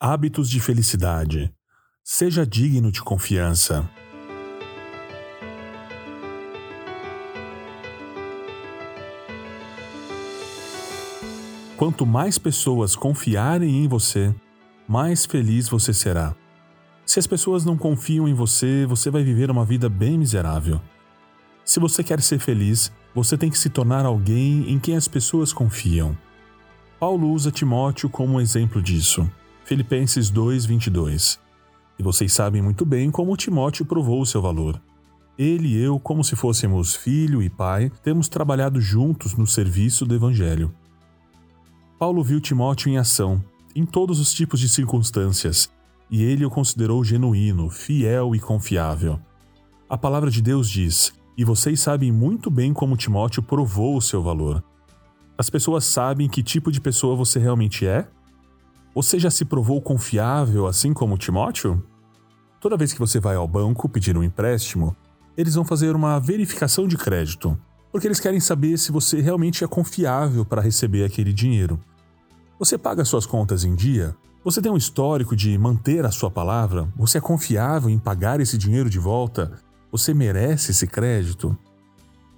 Hábitos de felicidade. Seja digno de confiança. Quanto mais pessoas confiarem em você, mais feliz você será. Se as pessoas não confiam em você, você vai viver uma vida bem miserável. Se você quer ser feliz, você tem que se tornar alguém em quem as pessoas confiam. Paulo usa Timóteo como exemplo disso. Filipenses 2:22. E vocês sabem muito bem como Timóteo provou o seu valor. Ele e eu, como se fôssemos filho e pai, temos trabalhado juntos no serviço do evangelho. Paulo viu Timóteo em ação, em todos os tipos de circunstâncias, e ele o considerou genuíno, fiel e confiável. A palavra de Deus diz: "E vocês sabem muito bem como Timóteo provou o seu valor." As pessoas sabem que tipo de pessoa você realmente é você já se provou confiável assim como Timóteo? Toda vez que você vai ao banco pedir um empréstimo, eles vão fazer uma verificação de crédito, porque eles querem saber se você realmente é confiável para receber aquele dinheiro. Você paga suas contas em dia? Você tem um histórico de manter a sua palavra? Você é confiável em pagar esse dinheiro de volta? Você merece esse crédito?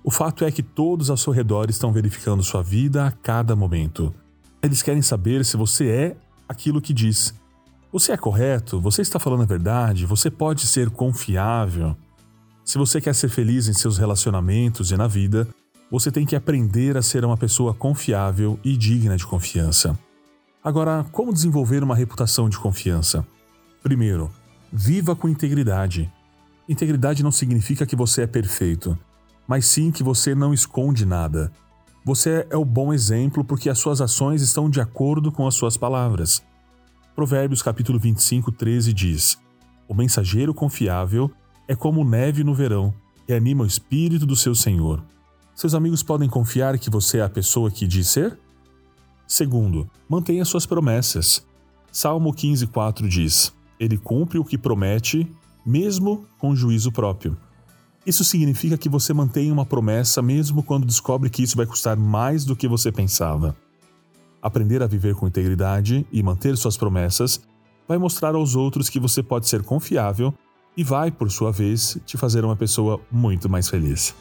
O fato é que todos ao seu redor estão verificando sua vida a cada momento. Eles querem saber se você é aquilo que diz. Você é correto? Você está falando a verdade? Você pode ser confiável? Se você quer ser feliz em seus relacionamentos e na vida, você tem que aprender a ser uma pessoa confiável e digna de confiança. Agora, como desenvolver uma reputação de confiança? Primeiro, viva com integridade. Integridade não significa que você é perfeito, mas sim que você não esconde nada. Você é o bom exemplo porque as suas ações estão de acordo com as suas palavras. Provérbios capítulo 25, 13 diz: O mensageiro confiável é como neve no verão, e anima o espírito do seu senhor. Seus amigos podem confiar que você é a pessoa que diz ser? Segundo, mantenha suas promessas. Salmo 15,4 diz: Ele cumpre o que promete, mesmo com juízo próprio. Isso significa que você mantém uma promessa mesmo quando descobre que isso vai custar mais do que você pensava. Aprender a viver com integridade e manter suas promessas vai mostrar aos outros que você pode ser confiável e vai, por sua vez, te fazer uma pessoa muito mais feliz.